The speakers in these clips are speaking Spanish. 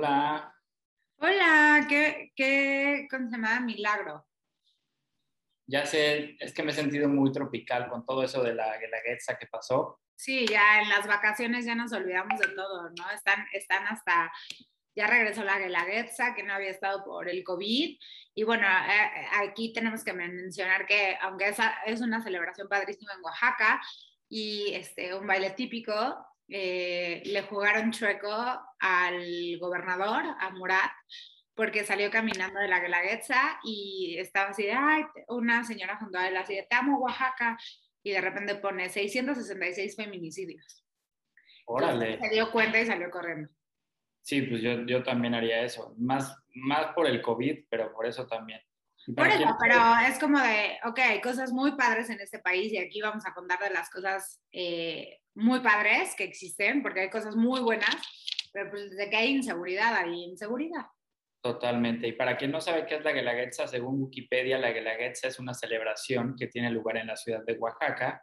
Hola. Hola, qué, qué ¿cómo se llama? Milagro. Ya sé, es que me he sentido muy tropical con todo eso de la guelaguetza que pasó. Sí, ya en las vacaciones ya nos olvidamos de todo, ¿no? Están, están hasta, ya regresó la guelaguetza, que no había estado por el COVID. Y bueno, eh, aquí tenemos que mencionar que aunque esa es una celebración padrísima en Oaxaca y este, un baile típico, eh, le jugaron chueco al gobernador, a Murat, porque salió caminando de la Guelaguetza y estaba así de, ay, una señora junto a él así de, te amo Oaxaca, y de repente pone 666 feminicidios. Órale. se dio cuenta y salió corriendo. Sí, pues yo, yo también haría eso, más, más por el COVID, pero por eso también. Por eso, pero es como de, ok, hay cosas muy padres en este país y aquí vamos a contar de las cosas eh, muy padres que existen, porque hay cosas muy buenas, pero pues de que hay inseguridad, hay inseguridad. Totalmente. Y para quien no sabe qué es la Guelaguetza, según Wikipedia, la Guelaguetza es una celebración que tiene lugar en la ciudad de Oaxaca,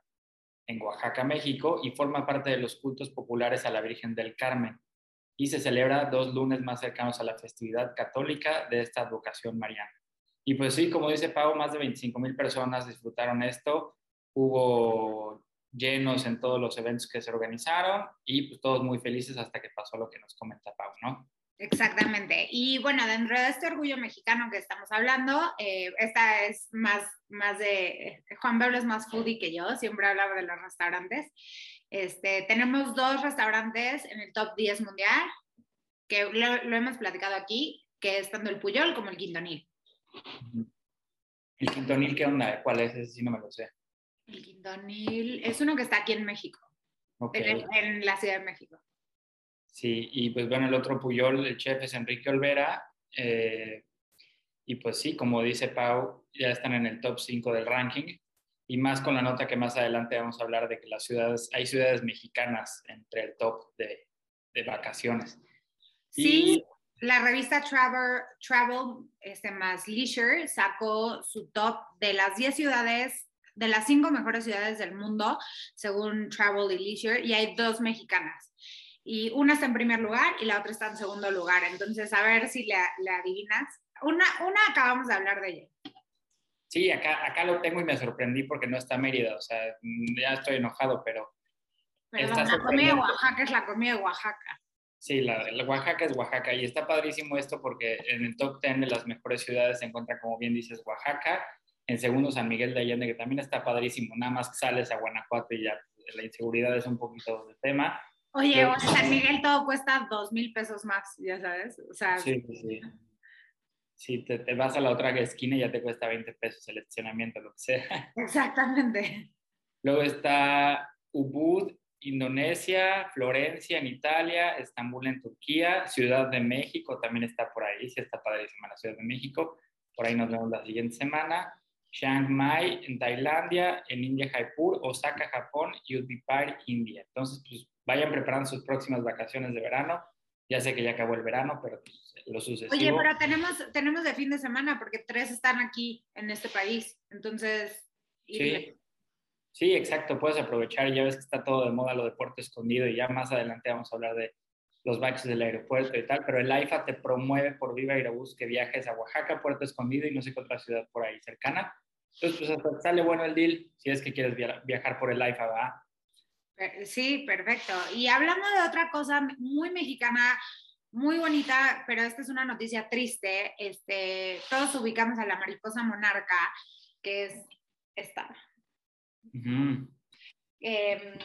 en Oaxaca, México, y forma parte de los cultos populares a la Virgen del Carmen. Y se celebra dos lunes más cercanos a la festividad católica de esta advocación mariana. Y pues sí, como dice Pau, más de 25 mil personas disfrutaron esto. Hubo llenos en todos los eventos que se organizaron y pues todos muy felices hasta que pasó lo que nos comenta Pau, ¿no? Exactamente. Y bueno, dentro de este orgullo mexicano que estamos hablando, eh, esta es más, más de, Juan Pablo es más foodie que yo, siempre hablaba de los restaurantes. Este, tenemos dos restaurantes en el top 10 mundial, que lo, lo hemos platicado aquí, que es tanto el Puyol como el Quintonil. ¿El Quintonil qué onda? ¿Cuál es? Ese sí no me lo sé. El Quintonil es uno que está aquí en México, en, la Ciudad de México. Sí, y pues bueno, el otro Puyol, el chef es Enrique Olvera. Eh, y pues sí, como dice Pau, ya están en el top 5 del ranking. Y más con la nota que más adelante vamos a hablar de que las ciudades, hay ciudades mexicanas entre el top de, de vacaciones. Sí, la revista Travel, Travel este, más Leisure sacó su top de las 10 ciudades, de las 5 mejores ciudades del mundo, según Travel y Leisure, y hay dos mexicanas. Y una está en primer lugar y la otra está en segundo lugar. Entonces, a ver si la, adivinas. Una, una acabamos de hablar de ella. Sí, acá, acá lo tengo y me sorprendí porque no está Mérida. O sea, ya estoy enojado, pero. Pero la comida de Oaxaca es la comida de Oaxaca. Sí, la, Oaxaca es Oaxaca y está padrísimo esto porque en el top 10 de las mejores ciudades se encuentra, como bien dices, Oaxaca, en segundo San Miguel de Allende, que también está padrísimo, nada más sales a Guanajuato y ya la inseguridad es un poquito de tema. Oye, en San Miguel todo cuesta dos mil pesos más, ya sabes, o sea... Sí, sí. Si te, te, vas a la otra esquina y ya te cuesta 20 pesos el estacionamiento, lo que sea. Exactamente. Luego está Ubud Indonesia, Florencia en Italia, Estambul en Turquía, Ciudad de México también está por ahí, sí está padrísima la Ciudad de México, por ahí nos vemos la siguiente semana. Chiang Mai en Tailandia, en India Jaipur, Osaka, Japón y Udipar, India. Entonces, pues vayan preparando sus próximas vacaciones de verano. Ya sé que ya acabó el verano, pero pues, lo sucesivo. Oye, pero tenemos, tenemos de fin de semana porque tres están aquí en este país. Entonces, sí. Sí, exacto, puedes aprovechar, ya ves que está todo de moda lo de puerto escondido y ya más adelante vamos a hablar de los baches del aeropuerto y tal, pero el AIFA te promueve por Viva Aerobús que viajes a Oaxaca, Puerto Escondido y no sé qué otra ciudad por ahí cercana. Entonces, pues sale bueno el deal si es que quieres viajar por el AIFA, ¿va? Sí, perfecto. Y hablando de otra cosa muy mexicana, muy bonita, pero esta es una noticia triste. Este, todos ubicamos a la mariposa monarca, que es esta. Em,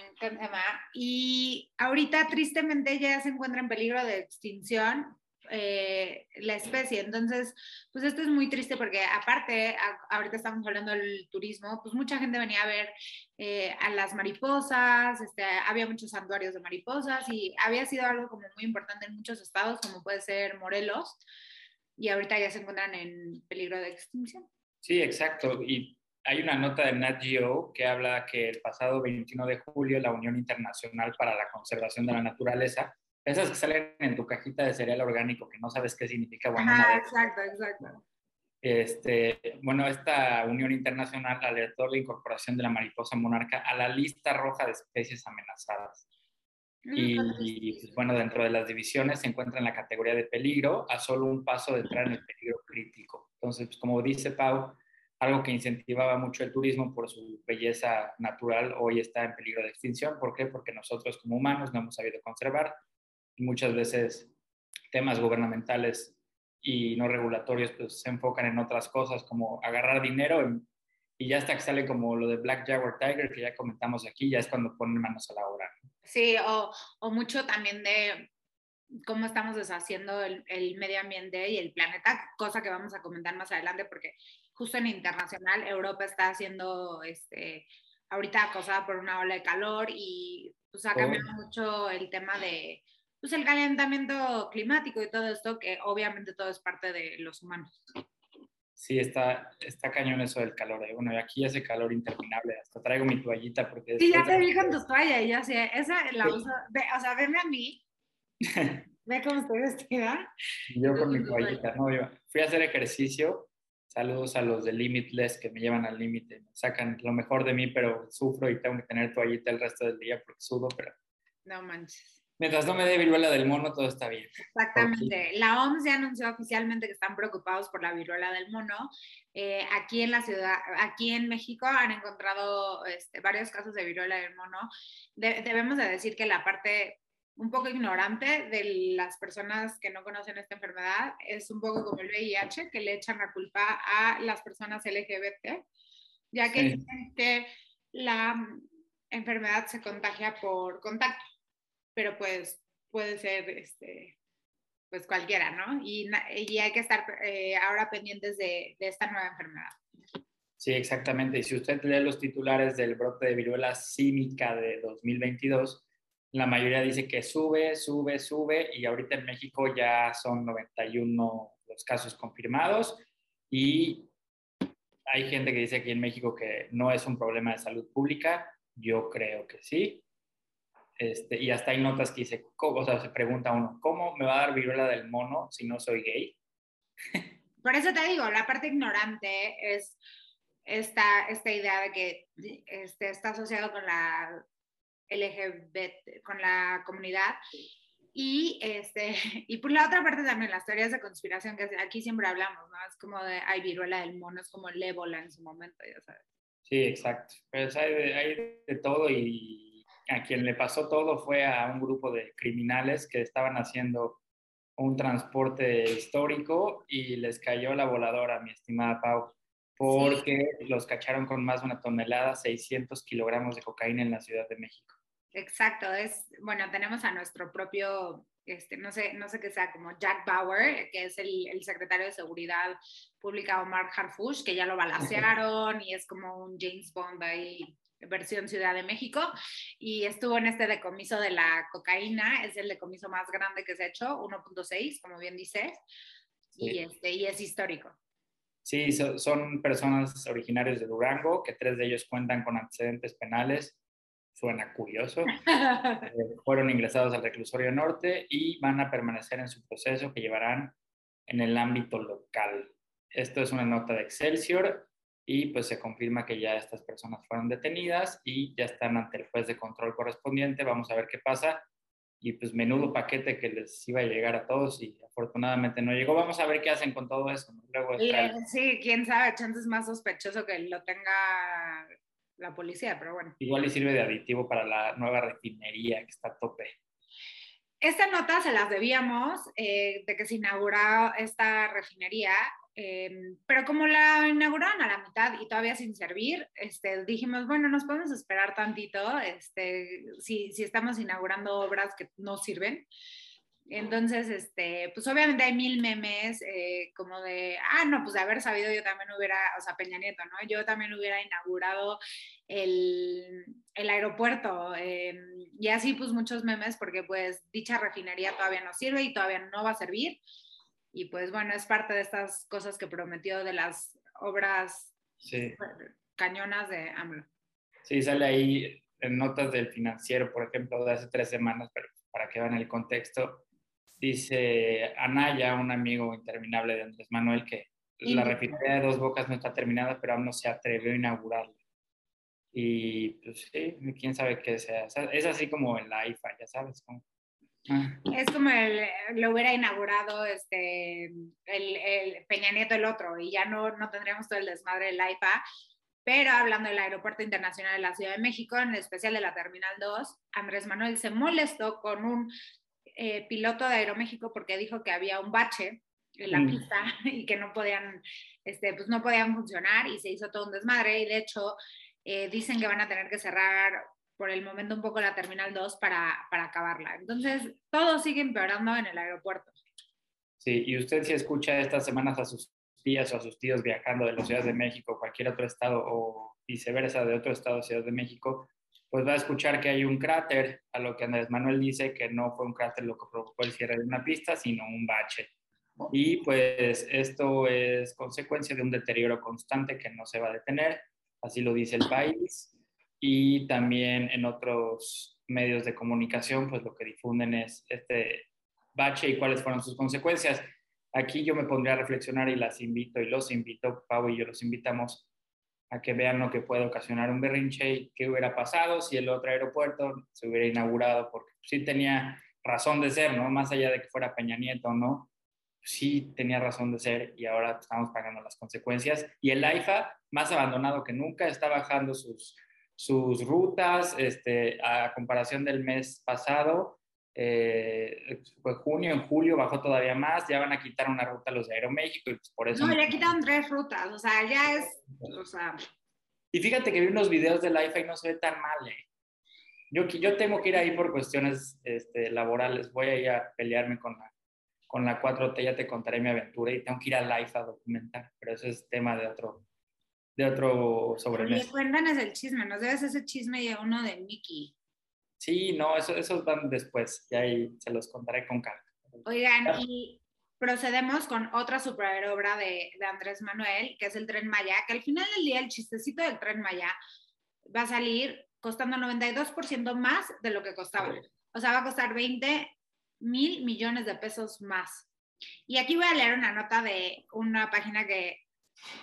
y ahorita tristemente ya se encuentra en peligro de extinción eh, la especie. Entonces, pues esto es muy triste porque aparte, ahorita estamos hablando del turismo, pues mucha gente venía a ver eh, a las mariposas, este, había muchos santuarios de mariposas y había sido algo como muy importante en muchos estados, como puede ser Morelos, y ahorita ya se encuentran en peligro de extinción. Sí, exacto. Y hay una nota de Nat Geo que habla que el pasado 21 de julio la Unión Internacional para la Conservación de la Naturaleza, esas que salen en tu cajita de cereal orgánico que no sabes qué significa. Bueno, Ajá, exacto, exacto. Este, bueno, esta Unión Internacional alertó la incorporación de la mariposa monarca a la lista roja de especies amenazadas. Y, pues, bueno, dentro de las divisiones se encuentra en la categoría de peligro, a solo un paso de entrar en el peligro crítico. Entonces, pues, como dice Pau, algo que incentivaba mucho el turismo por su belleza natural, hoy está en peligro de extinción. ¿Por qué? Porque nosotros como humanos no hemos sabido conservar y muchas veces temas gubernamentales y no regulatorios pues se enfocan en otras cosas como agarrar dinero y ya hasta que sale como lo de Black Jaguar Tiger que ya comentamos aquí, ya es cuando ponen manos a la obra. Sí, o, o mucho también de cómo estamos deshaciendo el, el, medio ambiente y el planeta, cosa que vamos a comentar más adelante porque justo en internacional, Europa está haciendo, este, ahorita acosada por una ola de calor y pues ha cambiado mucho el tema de, pues el calentamiento climático y todo esto, que obviamente todo es parte de los humanos. Sí, está, está cañón eso del calor. ¿eh? Bueno, aquí hace calor interminable. Hasta traigo mi toallita porque... Sí, ya te vi con tu toalla y ya sé. Esa la uso... o sea, venme a mí. Ve cómo estoy vestida. Yo con mi toallita. No, yo fui a hacer ejercicio Saludos a los de Limitless que me llevan al límite, me sacan lo mejor de mí, pero sufro y tengo que tener toallita el resto del día porque sudo, pero... No manches. Mientras no me dé viruela del mono, todo está bien. Exactamente. La OMS ya anunció oficialmente que están preocupados por la viruela del mono. Eh, aquí en la ciudad, aquí en México han encontrado este, varios casos de viruela del mono. debemos de decir que la parte un poco ignorante de las personas que no conocen esta enfermedad. Es un poco como el VIH, que le echan la culpa a las personas LGBT, ya que dicen que la enfermedad se contagia por contacto, pero pues puede ser este, pues cualquiera, ¿no? Y, y hay que estar eh, ahora pendientes de, de esta nueva enfermedad. Sí, exactamente. Y si usted lee los titulares del brote de viruela cínica de 2022, la mayoría dice que sube, sube, sube y ahorita en México ya son 91 los casos confirmados y hay gente que dice aquí en México que no es un problema de salud pública, yo creo que sí. Este, y hasta hay notas que dice, o sea, se pregunta uno, ¿cómo me va a dar viruela del mono si no soy gay? Por eso te digo, la parte ignorante es esta, esta idea de que este, está asociado con la LGBT, con la comunidad. Y, este, y por la otra parte también las teorías de conspiración, que aquí siempre hablamos, ¿no? Es como de, hay viruela del mono, es como el ébola en su momento, ya sabes. Sí, exacto. Pues hay de, hay de todo y a quien le pasó todo fue a un grupo de criminales que estaban haciendo un transporte histórico y les cayó la voladora, mi estimada Pau, porque los cacharon con más de una tonelada, 600 kilogramos de cocaína en la Ciudad de México. Exacto, es, bueno, tenemos a nuestro propio, este, no sé, no sé qué sea, como Jack Bauer, que es el, el secretario de Seguridad Pública Omar Harfush, que ya lo balacearon y es como un James Bond ahí, versión Ciudad de México, y estuvo en este decomiso de la cocaína, es el decomiso más grande que se ha hecho, 1.6, como bien dices, y, este, y es histórico. Sí, son personas originarias de Durango, que tres de ellos cuentan con antecedentes penales suena curioso, eh, fueron ingresados al reclusorio norte y van a permanecer en su proceso que llevarán en el ámbito local. Esto es una nota de Excelsior y pues se confirma que ya estas personas fueron detenidas y ya están ante el juez de control correspondiente. Vamos a ver qué pasa. Y pues menudo paquete que les iba a llegar a todos y afortunadamente no llegó. Vamos a ver qué hacen con todo eso. sí, quién sabe, chances más sospechoso que lo tenga la policía, pero bueno. Igual y sirve de aditivo para la nueva refinería que está a tope. Esta nota se las debíamos eh, de que se inauguró esta refinería, em, pero como la inauguraron a la mitad y todavía sin servir, este, dijimos, bueno, nos podemos esperar tantito, este, si, si estamos inaugurando obras que no sirven. Entonces, este, pues obviamente hay mil memes eh, como de, ah, no, pues de haber sabido yo también hubiera, o sea, Peña Nieto, ¿no? Yo también hubiera inaugurado el, el aeropuerto eh, y así pues muchos memes porque pues dicha refinería todavía no sirve y todavía no va a servir y pues bueno, es parte de estas cosas que prometió de las obras cañonas de AMLO. Sí, sale ahí en notas del financiero, por ejemplo, de hace tres semanas, pero para que vean el contexto Dice Anaya, un amigo interminable de Andrés Manuel, que la refinería de Dos Bocas no está terminada, pero aún no se atrevió a inaugurarla. Y pues sí, quién sabe qué sea. Es así como el IFA, ya sabes. Ah. Es como el, lo hubiera inaugurado este, el, el, Peña Nieto el otro y ya no, no tendríamos todo el desmadre del IFA. Pero hablando del Aeropuerto Internacional de la Ciudad de México, en especial de la Terminal 2, Andrés Manuel se molestó con un eh, piloto de Aeroméxico porque dijo que había un bache en la mm. pista y que no podían, este, pues no podían funcionar y se hizo todo un desmadre y de hecho eh, dicen que van a tener que cerrar por el momento un poco la Terminal 2 para, para acabarla. Entonces, todo sigue empeorando en el aeropuerto. Sí, y usted si escucha estas semanas a sus tías o a sus tíos viajando de la Ciudad de México, cualquier otro estado o viceversa de otro estado, Ciudad de México, pues va a escuchar que hay un cráter, a lo que Andrés Manuel dice que no fue un cráter lo que provocó el cierre de una pista, sino un bache. Y pues esto es consecuencia de un deterioro constante que no se va a detener, así lo dice el país. Y también en otros medios de comunicación, pues lo que difunden es este bache y cuáles fueron sus consecuencias. Aquí yo me pondría a reflexionar y las invito y los invito, Pau y yo los invitamos a que vean lo que puede ocasionar un berrinche y qué hubiera pasado si el otro aeropuerto se hubiera inaugurado, porque sí tenía razón de ser, ¿no? Más allá de que fuera Peña Nieto, ¿no? Sí tenía razón de ser y ahora estamos pagando las consecuencias. Y el AIFA, más abandonado que nunca, está bajando sus, sus rutas este, a comparación del mes pasado eh, fue junio, en julio bajó todavía más, ya van a quitar una ruta los de Aeroméxico y pues por eso... No, ya quitaron tres rutas, o sea, ya es, o sea... Y fíjate que vi unos videos del IFA y no se ve tan mal, ¿eh? Yo, yo tengo que ir ahí por cuestiones este, laborales, voy a ir a pelearme con la, con la 4T, ya te contaré mi aventura y tengo que ir al IFA a documentar, pero eso es tema de otro, de otro sobremesa. Cuéntanos el chisme, nos debes ese chisme y uno de Mickey. Sí, no, eso, esos van después, y ahí se los contaré con calma. Oigan, y procedemos con otra super obra de, de, Andrés Manuel, que es el Tren Maya, que al final del día el chistecito del Tren Maya va a salir costando 92% más de lo que costaba. O sea, va a costar 20 mil millones de pesos más. Y aquí voy a leer una nota de una página que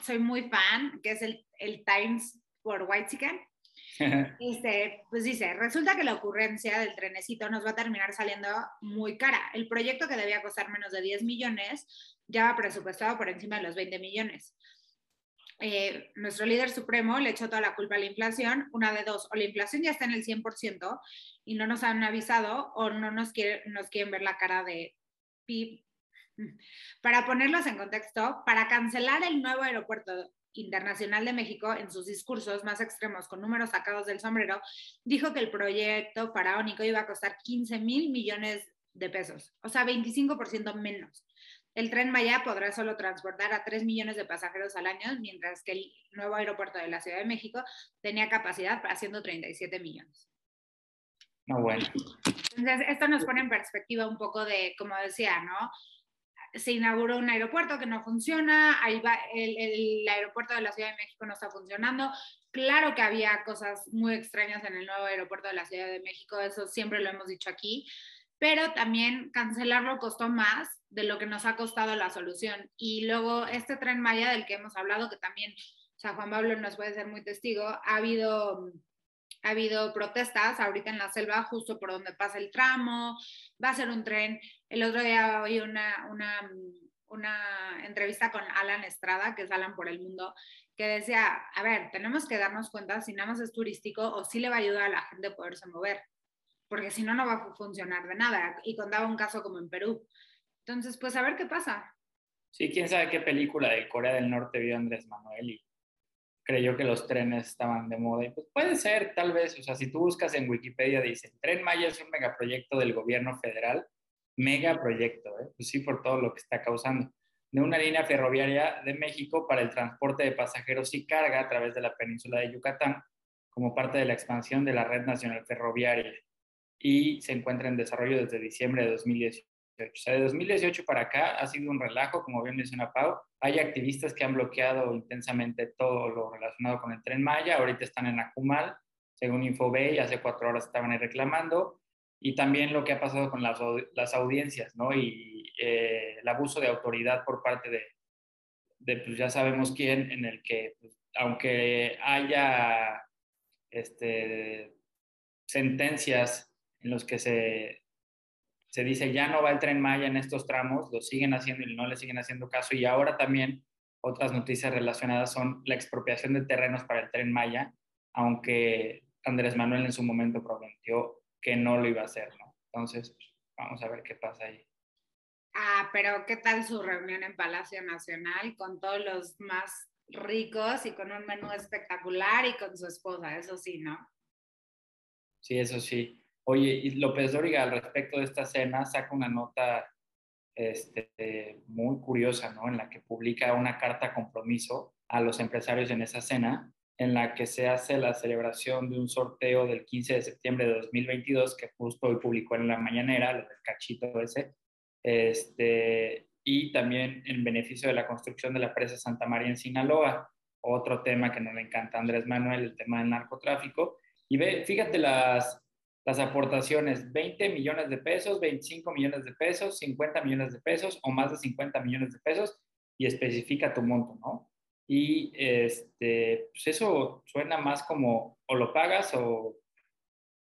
soy muy fan, que es el, el Times por White Chicken. Este, pues dice, resulta que la ocurrencia del trenecito nos va a terminar saliendo muy cara. El proyecto que debía costar menos de 10 millones ya va presupuestado por encima de los 20 millones. Eh, nuestro líder supremo le echó toda la culpa a la inflación, una de dos, o la inflación ya está en el 100% y no nos han avisado o no nos, quiere, nos quieren ver la cara de PIB. Para ponerlos en contexto, para cancelar el nuevo aeropuerto Internacional de México, en sus discursos más extremos con números sacados del sombrero, dijo que el proyecto faraónico iba a costar 15 mil millones de pesos, o sea, 25% menos. El tren Maya podrá solo transportar a 3 millones de pasajeros al año, mientras que el nuevo aeropuerto de la Ciudad de México tenía capacidad para 137 millones. No, bueno. Entonces, esto nos pone en perspectiva un poco de, como decía, ¿no? Se inauguró un aeropuerto que no funciona, ahí va, el, aeropuerto de la Ciudad de México no está funcionando. Claro que había cosas muy extrañas en el nuevo aeropuerto de la Ciudad de México, eso siempre lo hemos dicho aquí, pero también cancelarlo costó más de lo que nos ha costado la solución. Y luego este tren Maya del que hemos hablado, que también, o sea, Juan Pablo nos puede ser muy testigo, ha habido ha habido protestas ahorita en la selva, justo por donde pasa el tramo, va a ser un tren. El otro día oí una, una, una entrevista con Alan Estrada, que es Alan por el Mundo, que decía, a ver, tenemos que darnos cuenta si nada más es turístico o si le va a ayudar a la gente a poderse mover, porque si no, no va a funcionar de nada. Y contaba un caso como en Perú. Entonces, pues a ver qué pasa. Sí, quién sabe qué película de Corea del Norte vio Andrés Manuel y creyó que los trenes estaban de moda. Y pues puede ser, tal vez, o sea, si tú buscas en Wikipedia, dice, Tren Maya es un megaproyecto del gobierno federal, megaproyecto, ¿eh? pues sí, por todo lo que está causando, de una línea ferroviaria de México para el transporte de pasajeros y carga a través de la península de Yucatán, como parte de la expansión de la red nacional ferroviaria. Y se encuentra en desarrollo desde diciembre de 2018. O sea, de 2018 para acá ha sido un relajo, como bien menciona Pau. Hay activistas que han bloqueado intensamente todo lo relacionado con el tren Maya. Ahorita están en Acumal, según Infobay, hace cuatro horas estaban ahí reclamando. Y también lo que ha pasado con las, las audiencias, ¿no? Y eh, el abuso de autoridad por parte de, de, pues ya sabemos quién, en el que, pues, aunque haya este, sentencias en los que se, se dice ya no va el tren Maya en estos tramos, lo siguen haciendo y no le siguen haciendo caso. Y ahora también otras noticias relacionadas son la expropiación de terrenos para el tren Maya, aunque Andrés Manuel en su momento prometió que no lo iba a hacer, ¿no? Entonces, vamos a ver qué pasa ahí. Ah, pero ¿qué tal su reunión en Palacio Nacional con todos los más ricos y con un menú espectacular y con su esposa? Eso sí, ¿no? Sí, eso sí. Oye, López Dóriga al respecto de esta cena saca una nota este, muy curiosa, ¿no? En la que publica una carta compromiso a los empresarios en esa cena, en la que se hace la celebración de un sorteo del 15 de septiembre de 2022, que justo hoy publicó en la mañanera, lo del cachito ese, este, y también en beneficio de la construcción de la presa Santa María en Sinaloa, otro tema que no le encanta a Andrés Manuel, el tema del narcotráfico. Y ve, fíjate las, las aportaciones, 20 millones de pesos, 25 millones de pesos, 50 millones de pesos o más de 50 millones de pesos y especifica tu monto, ¿no? Y este, pues eso suena más como o lo pagas o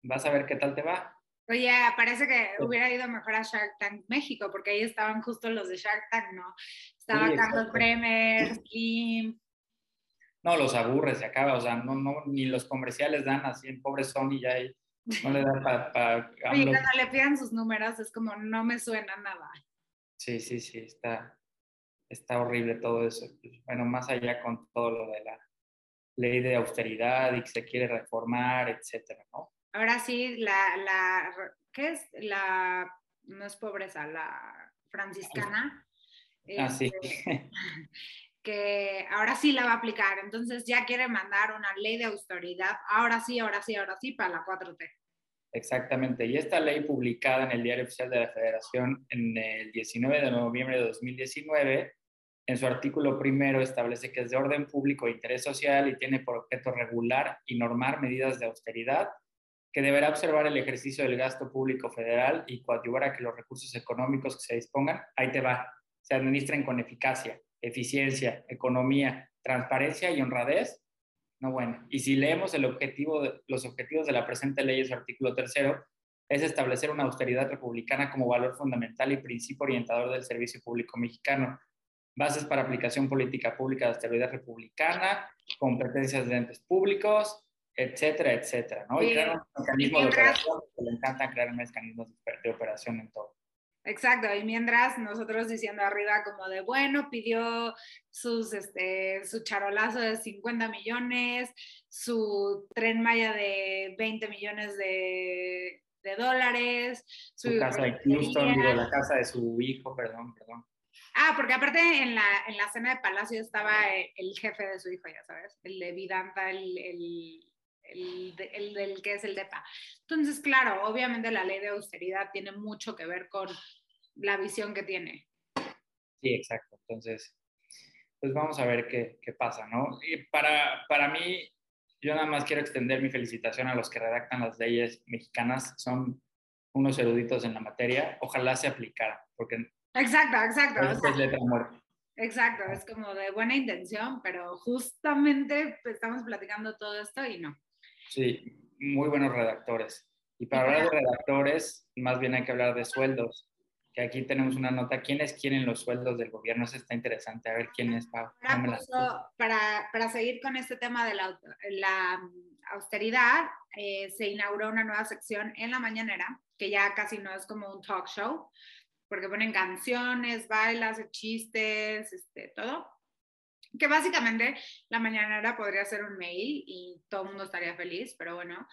vas a ver qué tal te va. Oye, parece que hubiera ido mejor a Shark Tank México, porque ahí estaban justo los de Shark Tank, ¿no? Estaba Carlos Bremer, Slim. No, los aburres, se acaba, o sea, no, no, ni los comerciales dan así, en pobre Sony ya hay no le da para... Oye, cuando le pidan sus números es como, no me suena nada. Sí, sí, sí, está, está horrible todo eso. Pues, bueno, más allá con todo lo de la ley de austeridad y que se quiere reformar, etcétera, ¿no? Ahora sí, la, la, ¿qué es? La, no es pobreza, la franciscana. Ah, sí. Que ahora sí la va a aplicar. Entonces ya quiere mandar una ley de austeridad, ahora sí, ahora sí, ahora sí, para la 4T. Exactamente. Y esta ley publicada en el Diario Oficial de la Federación en el 19 de noviembre de 2019, en su artículo primero establece que es de orden público e interés social y tiene por objeto regular y normar medidas de austeridad que deberá observar el ejercicio del gasto público federal y coadyuvar a que los recursos económicos que se dispongan, ahí te va, se administren con eficacia, eficiencia, economía, transparencia y honradez no bueno. Y si leemos el objetivo los objetivos de la presente ley en su artículo tercero, es establecer una austeridad republicana como valor fundamental y principio orientador del servicio público mexicano, bases para aplicación política pública de austeridad republicana, competencias de entes públicos, etcétera, etcétera, ¿no? Y crear un mecanismo de operación, le encanta crear mecanismos de operación en todo. Exacto, y mientras nosotros diciendo arriba como de, bueno, pidió sus, este, su charolazo de 50 millones, su tren Maya de 20 millones de, dólares, su, casa de Houston, digo, la casa de su hijo, perdón, perdón. Ah, porque aparte en la, en la cena de Palacio estaba el, jefe de su hijo, ya sabes, el de Vidanta, el, el el, el, el, que es el DEPA. Entonces, claro, obviamente la ley de austeridad tiene mucho que ver con la visión que tiene. Sí, exacto. Entonces, pues vamos a ver qué, qué pasa, ¿no? Y para, para mí, yo nada más quiero extender mi felicitación a los que redactan las leyes mexicanas. Son unos eruditos en la materia. Ojalá se aplicara, porque... Exacto, exacto. es letra muerta. Exacto, es como de buena intención, pero justamente estamos platicando todo esto y no. Sí, muy buenos redactores. Y para hablar de redactores, más bien hay que hablar de sueldos. Que aquí tenemos una nota. ¿Quiénes quieren los sueldos del gobierno? Eso está interesante. A ver quién es, Pau. Para, para, seguir con este tema de la, la austeridad, eh, se inauguró una nueva sección en la mañanera, que ya casi no es como un talk show, porque ponen canciones, bailas, chistes, este, todo que básicamente la mañanera podría ser un mail y todo el mundo estaría feliz, pero bueno.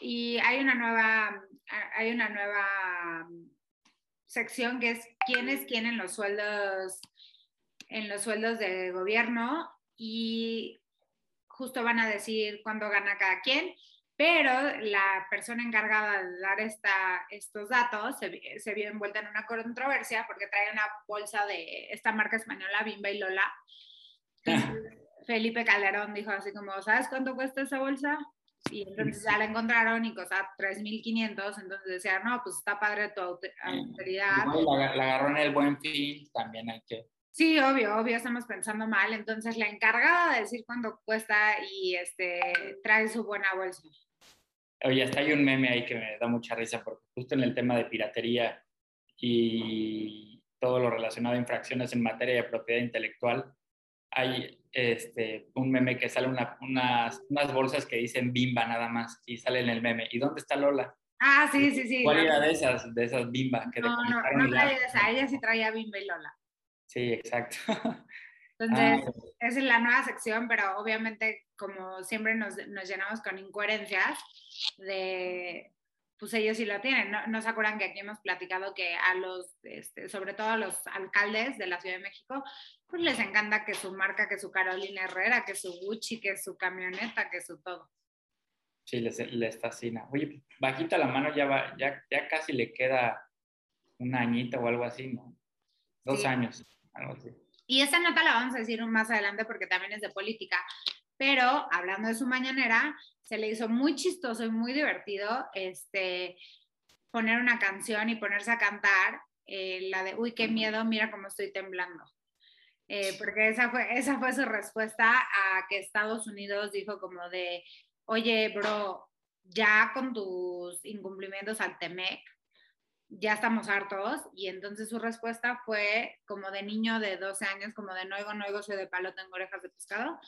Y hay una nueva, hay una nueva sección que es quiénes quieren los sueldos en los sueldos de gobierno y justo van a decir cuándo gana cada quien, pero la persona encargada de dar esta, estos datos se, se vio envuelta en una controversia porque trae una bolsa de esta marca española, Bimba y Lola, Felipe Calderón dijo así como, ¿sabes cuánto cuesta esa bolsa? Y entonces ya la encontraron y costaba 3.500, entonces decía, no, pues está padre tu autoridad. la, la agarró en el buen fin, también hay que... Sí, obvio, obvio, estamos pensando mal. Entonces la encargada de decir cuánto cuesta y este, trae su buena bolsa. Oye, hasta hay un meme ahí que me da mucha risa porque justo en el tema de piratería y todo lo relacionado a infracciones en materia de propiedad intelectual, hay este, un meme que sale unas, unas bolsas que dicen bimba nada más y sale en el meme. ¿Y dónde está Lola? Ah, sí, sí, sí. ¿Cuál era de esas, de esas bimba? Que no, no, no traía esa, ella sí traía bimba y Lola. Sí, exacto. Entonces, ah, es la nueva sección, pero obviamente, como siempre nos, nos, llenamos con incoherencias de, pues ellos sí lo tienen. ¿No, ¿No, se acuerdan que aquí hemos platicado que a los, este, sobre todo a los alcaldes de la Ciudad de México, pues les encanta que su marca, que su Carolina Herrera, que su Gucci, que su camioneta, que su todo. Sí, les, les fascina. Oye, bajita la mano, ya, va, ya, ya casi le queda un añito o algo así, ¿no? Dos años, algo así. Y esa nota la vamos a decir más adelante porque también es de política. Pero hablando de su mañanera, se le hizo muy chistoso y muy divertido este, poner una canción y ponerse a cantar eh, la de, uy, qué miedo, mira cómo estoy temblando. Eh, porque esa fue, esa fue su respuesta a que Estados Unidos dijo como de, oye, bro, ya con tus incumplimientos al TEMEC, ya estamos hartos. Y entonces su respuesta fue como de niño de 12 años, como de no oigo, no oigo, soy de palo, tengo orejas de pescado.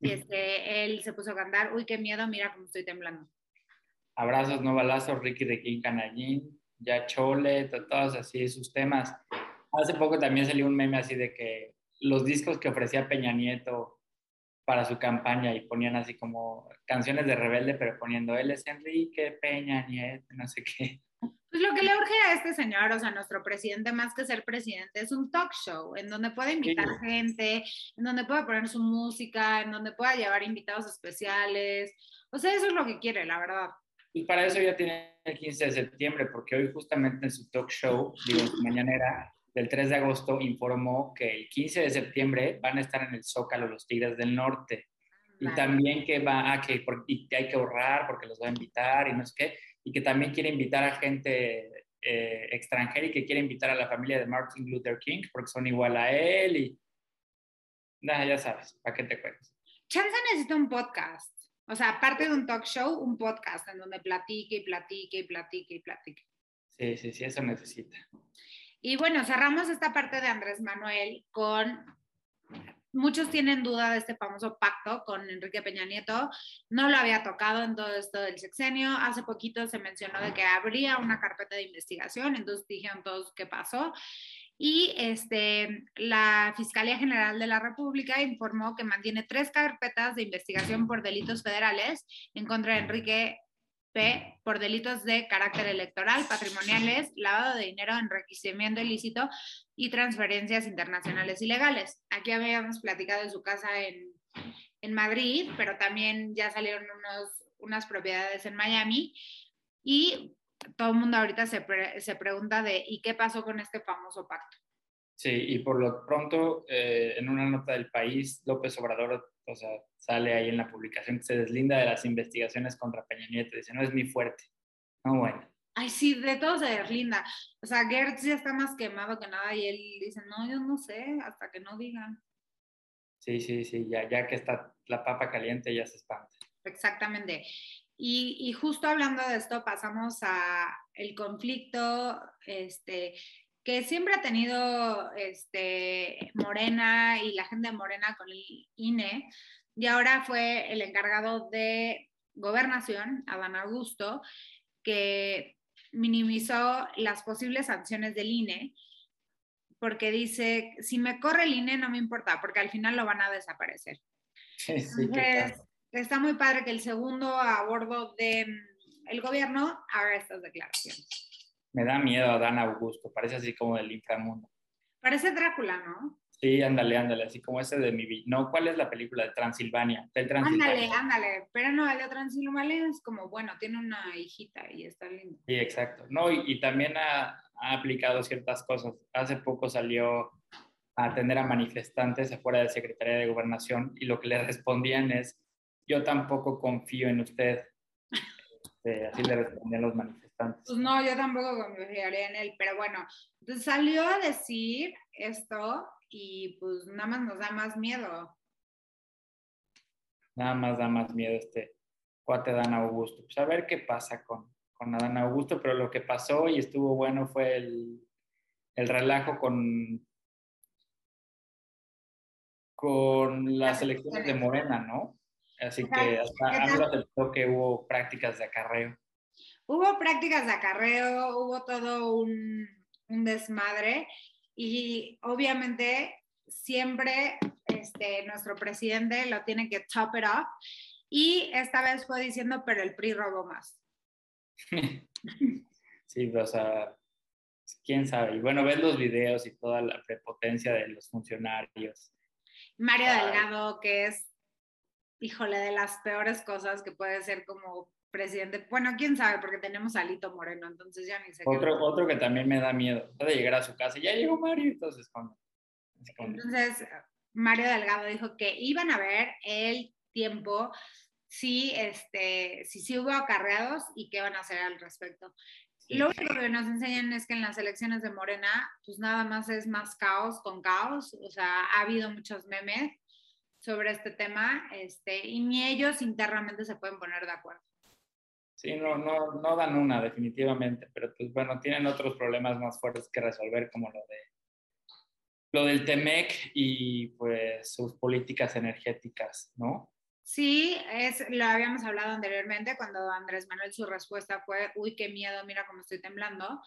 Y este, él se puso a cantar, uy, qué miedo, mira cómo estoy temblando. Abrazos, no balazos, Ricky de King Canallín, ya Chole, todos así sus temas. Hace poco también salió un meme así de que los discos que ofrecía Peña Nieto para su campaña y ponían así como canciones de rebelde, pero poniendo él es Enrique Peña Nieto, no sé qué. Pues lo que le urge a este señor, o sea, nuestro presidente, más que ser presidente, es un talk show en donde puede invitar gente, en donde pueda poner su música, en donde pueda llevar invitados especiales. O sea, eso es lo que quiere, la verdad. Y para eso ya tiene el 15 de septiembre, porque hoy justamente en su talk show, digo, mañanera, del 3 de agosto, informó que el 15 de septiembre van a estar en el Zócalo los Tigres del Norte. Y también que va a que, y que hay que ahorrar porque los va a invitar y no sé qué y que también quiere invitar a gente eh, extranjera y que quiere invitar a la familia de Martin Luther King porque son igual a él y nada, ya sabes, ¿para qué te cuentas? Chance necesita un podcast, o sea, aparte de un talk show, un podcast en donde platique y platique y platique y platique. Sí, sí, sí, eso necesita. Y bueno, cerramos esta parte de Andrés Manuel con muchos tienen duda de este famoso pacto con Enrique Peña Nieto. No lo había tocado en todo esto del sexenio. Hace poquito se mencionó de que habría una carpeta de investigación, entonces dijeron todos qué pasó. Y este, la Fiscalía General de la República informó que mantiene tres carpetas de investigación por delitos federales en contra de Enrique P por delitos de carácter electoral, patrimoniales, lavado de dinero, enriquecimiento ilícito y transferencias internacionales ilegales. Aquí habíamos platicado de su casa en, en Madrid, pero también ya salieron unos, unas propiedades en Miami y todo el mundo ahorita se, se pregunta de ¿y qué pasó con este famoso pacto? Sí, y por lo pronto, eh, en una nota del país, López Obrador, o sea, sale ahí en la publicación que se deslinda de las investigaciones contra Peña Nieto, dice, no es mi fuerte. No, bueno. Ay, sí, de todo se deslinda. O sea, Gertz ya está más quemado que nada y él dice, no, yo no sé, hasta que no digan. Sí, sí, sí, ya, ya que está la papa caliente ya se espanta. Exactamente. Y, y, justo hablando de esto, pasamos a el conflicto este, que siempre ha tenido este, Morena y la gente de Morena con el INE, y ahora fue el encargado de gobernación, Adán Augusto, que minimizó las posibles sanciones del INE, porque dice, si me corre el INE no me importa, porque al final lo van a desaparecer. Sí, sí, está muy padre que el segundo a bordo del el gobierno haga estas declaraciones. Me da miedo a Dan Augusto, parece así como del inframundo. Parece Drácula, ¿no? Sí, ándale, ándale, así como ese de mi... No, ¿cuál es la película? De Transilvania. Del Ándale, ándale, pero no, el de Transilvania es como, bueno, tiene una hijita y está lindo. Sí, exacto. No, y, también ha, ha, aplicado ciertas cosas. Hace poco salió a atender a manifestantes afuera de Secretaría de Gobernación y lo que le respondían es, yo tampoco confío en usted. Este, así le respondían los manifestantes. Pues no, yo tampoco confiaría en él, pero bueno, entonces salió a decir esto y pues nada más nos da más miedo. Nada más da más miedo este cuate Dan Augusto. Pues a ver qué pasa con, con Adán Augusto, pero lo que pasó y estuvo bueno fue el, el relajo con, con las elecciones de Morena, ¿no? Así que hasta aceptó que hubo prácticas de acarreo. Hubo prácticas de acarreo, hubo todo un, un desmadre y obviamente siempre este, nuestro presidente lo tiene que top it up y esta vez fue diciendo, pero el PRI robó más. sí, o sea, quién sabe. Y bueno, ves los videos y toda la prepotencia de los funcionarios. Mario Delgado, que es, híjole, de las peores cosas que puede ser como presidente. Bueno, quién sabe, porque tenemos a Alito Moreno, entonces ya ni sé. Otro, otro que también me da miedo, de llegar a su casa ya llegó Mario, entonces Entonces, Mario Delgado dijo que iban a ver el tiempo si, este, si sí hubo acarreados y qué van a hacer al respecto. Lo único que nos enseñan es que en las elecciones de Morena, pues nada más es más caos con caos, o sea, ha habido muchos memes sobre este tema, este, y ni ellos internamente se pueden poner de acuerdo. Sí, no, no, no dan una, definitivamente, pero pues bueno, tienen otros problemas más fuertes que resolver, como lo de lo del TEMEC y pues sus políticas energéticas, ¿no? Sí, es, lo habíamos hablado anteriormente cuando Andrés Manuel su respuesta fue, uy, qué miedo, mira cómo estoy temblando.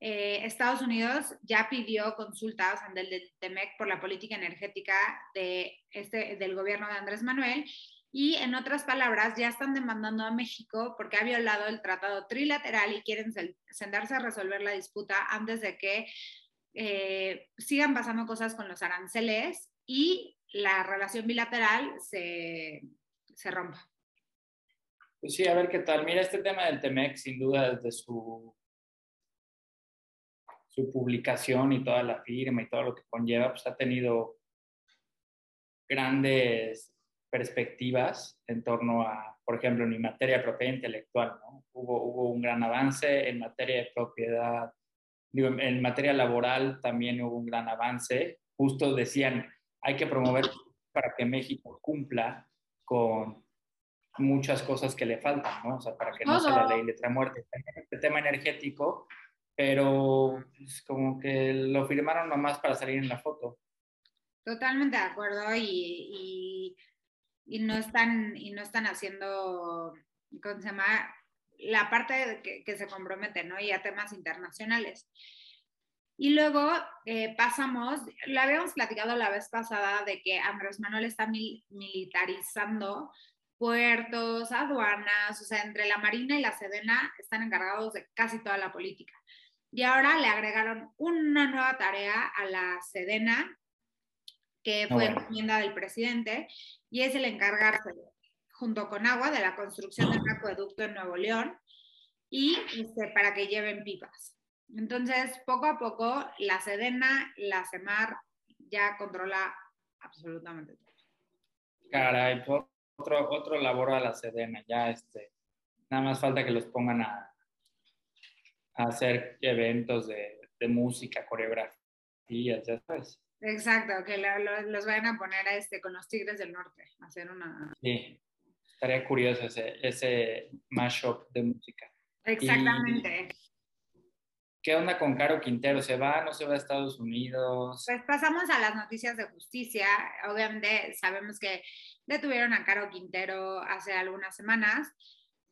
Eh, Estados Unidos ya pidió consultas ante el TEMEC por la política energética de este, del gobierno de Andrés Manuel y en otras palabras ya están demandando a México porque ha violado el tratado trilateral y quieren sentarse a resolver la disputa antes de que eh, sigan pasando cosas con los aranceles y la relación bilateral se, se rompa. Pues sí, a ver qué tal. Mira, este tema del TEMEC, sin duda, desde su, su publicación y toda la firma y todo lo que conlleva, pues ha tenido grandes perspectivas en torno a, por ejemplo, en materia de propiedad intelectual. ¿no? Hubo, hubo un gran avance en materia de propiedad, digo, en materia laboral también hubo un gran avance. Justo decían, hay que promover para que México cumpla con muchas cosas que le faltan, ¿no? O sea, para que no sea la ley letra muerte. El tema energético, pero es pues, como que lo firmaron nomás para salir en la foto. Totalmente de acuerdo y, y, no, están, y no están haciendo, ¿cómo se llama? La parte que, que se compromete, ¿no? Y a temas internacionales. Y luego eh, pasamos, lo habíamos platicado la vez pasada de que Andrés Manuel está militarizando puertos, aduanas, o sea, entre la Marina y la Sedena están encargados de casi toda la política. Y ahora le agregaron una nueva tarea a la Sedena, que fue encomienda del presidente, y es el encargarse, junto con agua, de la construcción de un acueducto en Nuevo León y este, para que lleven pipas. Entonces, poco a poco, la Sedena, la CEMAR ya controla absolutamente todo. Caray, otro, otro labor a la Sedena, ya este, nada más falta que los pongan a, hacer eventos de, música, coreografías, ya sabes. Exacto, que los vayan a poner a este, con los Tigres del Norte, a hacer una... Sí, estaría curioso ese, ese mashup de música. Exactamente. ¿Qué onda con Caro Quintero? ¿Se va? ¿No se va a Estados Unidos? Pues pasamos a las noticias de justicia. Obviamente sabemos que detuvieron a Caro Quintero hace algunas semanas.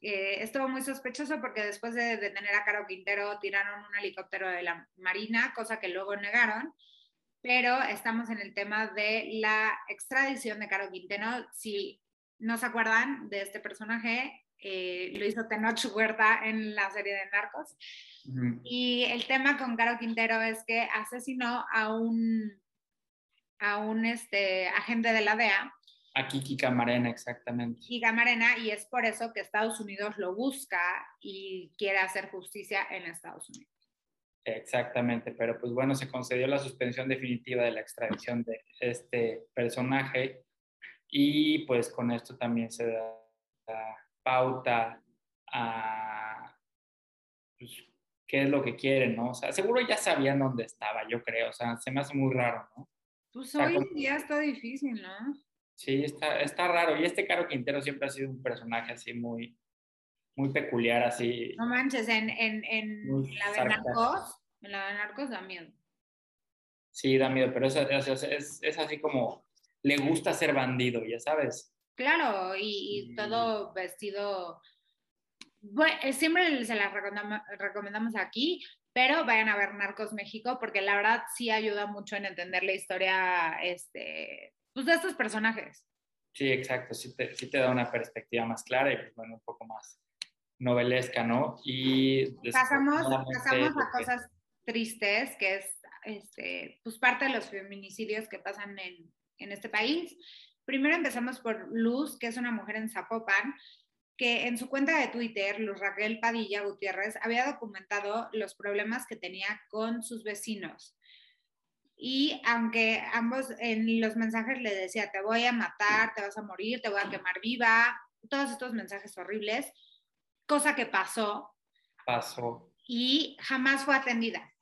Eh, estuvo muy sospechoso porque después de detener a Caro Quintero tiraron un helicóptero de la Marina, cosa que luego negaron. Pero estamos en el tema de la extradición de Caro Quintero. Si no se acuerdan de este personaje, eh, lo hizo Tenoch Huerta en la serie de Narcos. Y el tema con Caro Quintero es que asesinó a un, a un este, agente de la DEA. A Kiki Camarena, exactamente. Kiki Camarena, y es por eso que Estados Unidos lo busca y quiere hacer justicia en Estados Unidos. Exactamente, pero pues bueno, se concedió la suspensión definitiva de la extradición de este personaje y pues con esto también se da pauta a pues, qué es lo que quieren, ¿no? O sea, seguro ya sabían dónde estaba, yo creo, o sea, se me hace muy raro, ¿no? Pues hoy en día está difícil, ¿no? Sí, está, está raro. Y este Caro Quintero siempre ha sido un personaje así muy, muy peculiar, así. No manches, en, en, en la de Narcos, en la de Narcos da miedo. Sí, da miedo, pero es, es, es, así como le gusta ser bandido, ya sabes. Claro, y, todo vestido. Bueno, siempre se las recomendamos aquí, pero vayan a ver Narcos México porque la verdad sí ayuda mucho en entender la historia este, pues, de estos personajes. Sí, exacto, sí te, sí te da una perspectiva más clara y pues, bueno, un poco más novelesca, ¿no? Y pasamos, pasamos a cosas tristes, que es este, pues parte de los feminicidios que pasan en, en este país. Primero empezamos por Luz, que es una mujer en Zapopan, que en su cuenta de Twitter, Luz Raquel Padilla Gutiérrez, había documentado los problemas que tenía con sus vecinos. Y aunque ambos en los mensajes le decía, te voy a matar, te vas a morir, te voy a quemar viva, todos estos mensajes horribles, cosa que pasó. Pasó. Y jamás fue atendida.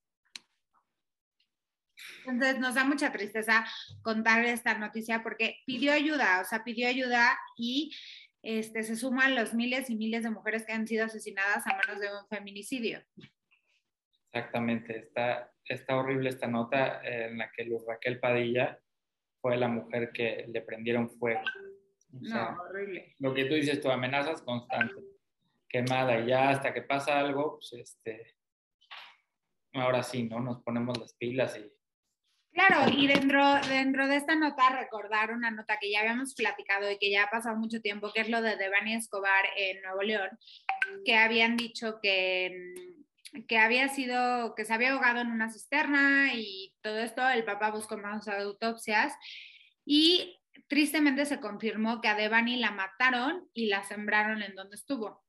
Entonces nos da mucha tristeza contar esta noticia porque pidió ayuda, o sea, pidió ayuda y este, se suman los miles y miles de mujeres que han sido asesinadas a manos de un feminicidio. Exactamente, está, está horrible esta nota en la que Luz Raquel Padilla fue la mujer que le prendieron fuego. no, horrible. Lo que tú dices, tu amenazas constantes, quemada, y ya hasta que pasa algo, pues este, ahora sí, ¿no? Nos ponemos las pilas y Claro, y dentro, dentro de esta nota recordar una nota que ya habíamos platicado y que ya ha pasado mucho tiempo, que es lo de Devani Escobar en Nuevo León, que habían dicho que, que había sido, que se había ahogado en una cisterna y todo esto, el papá buscó más autopsias y tristemente se confirmó que a Devani la mataron y la sembraron en donde estuvo.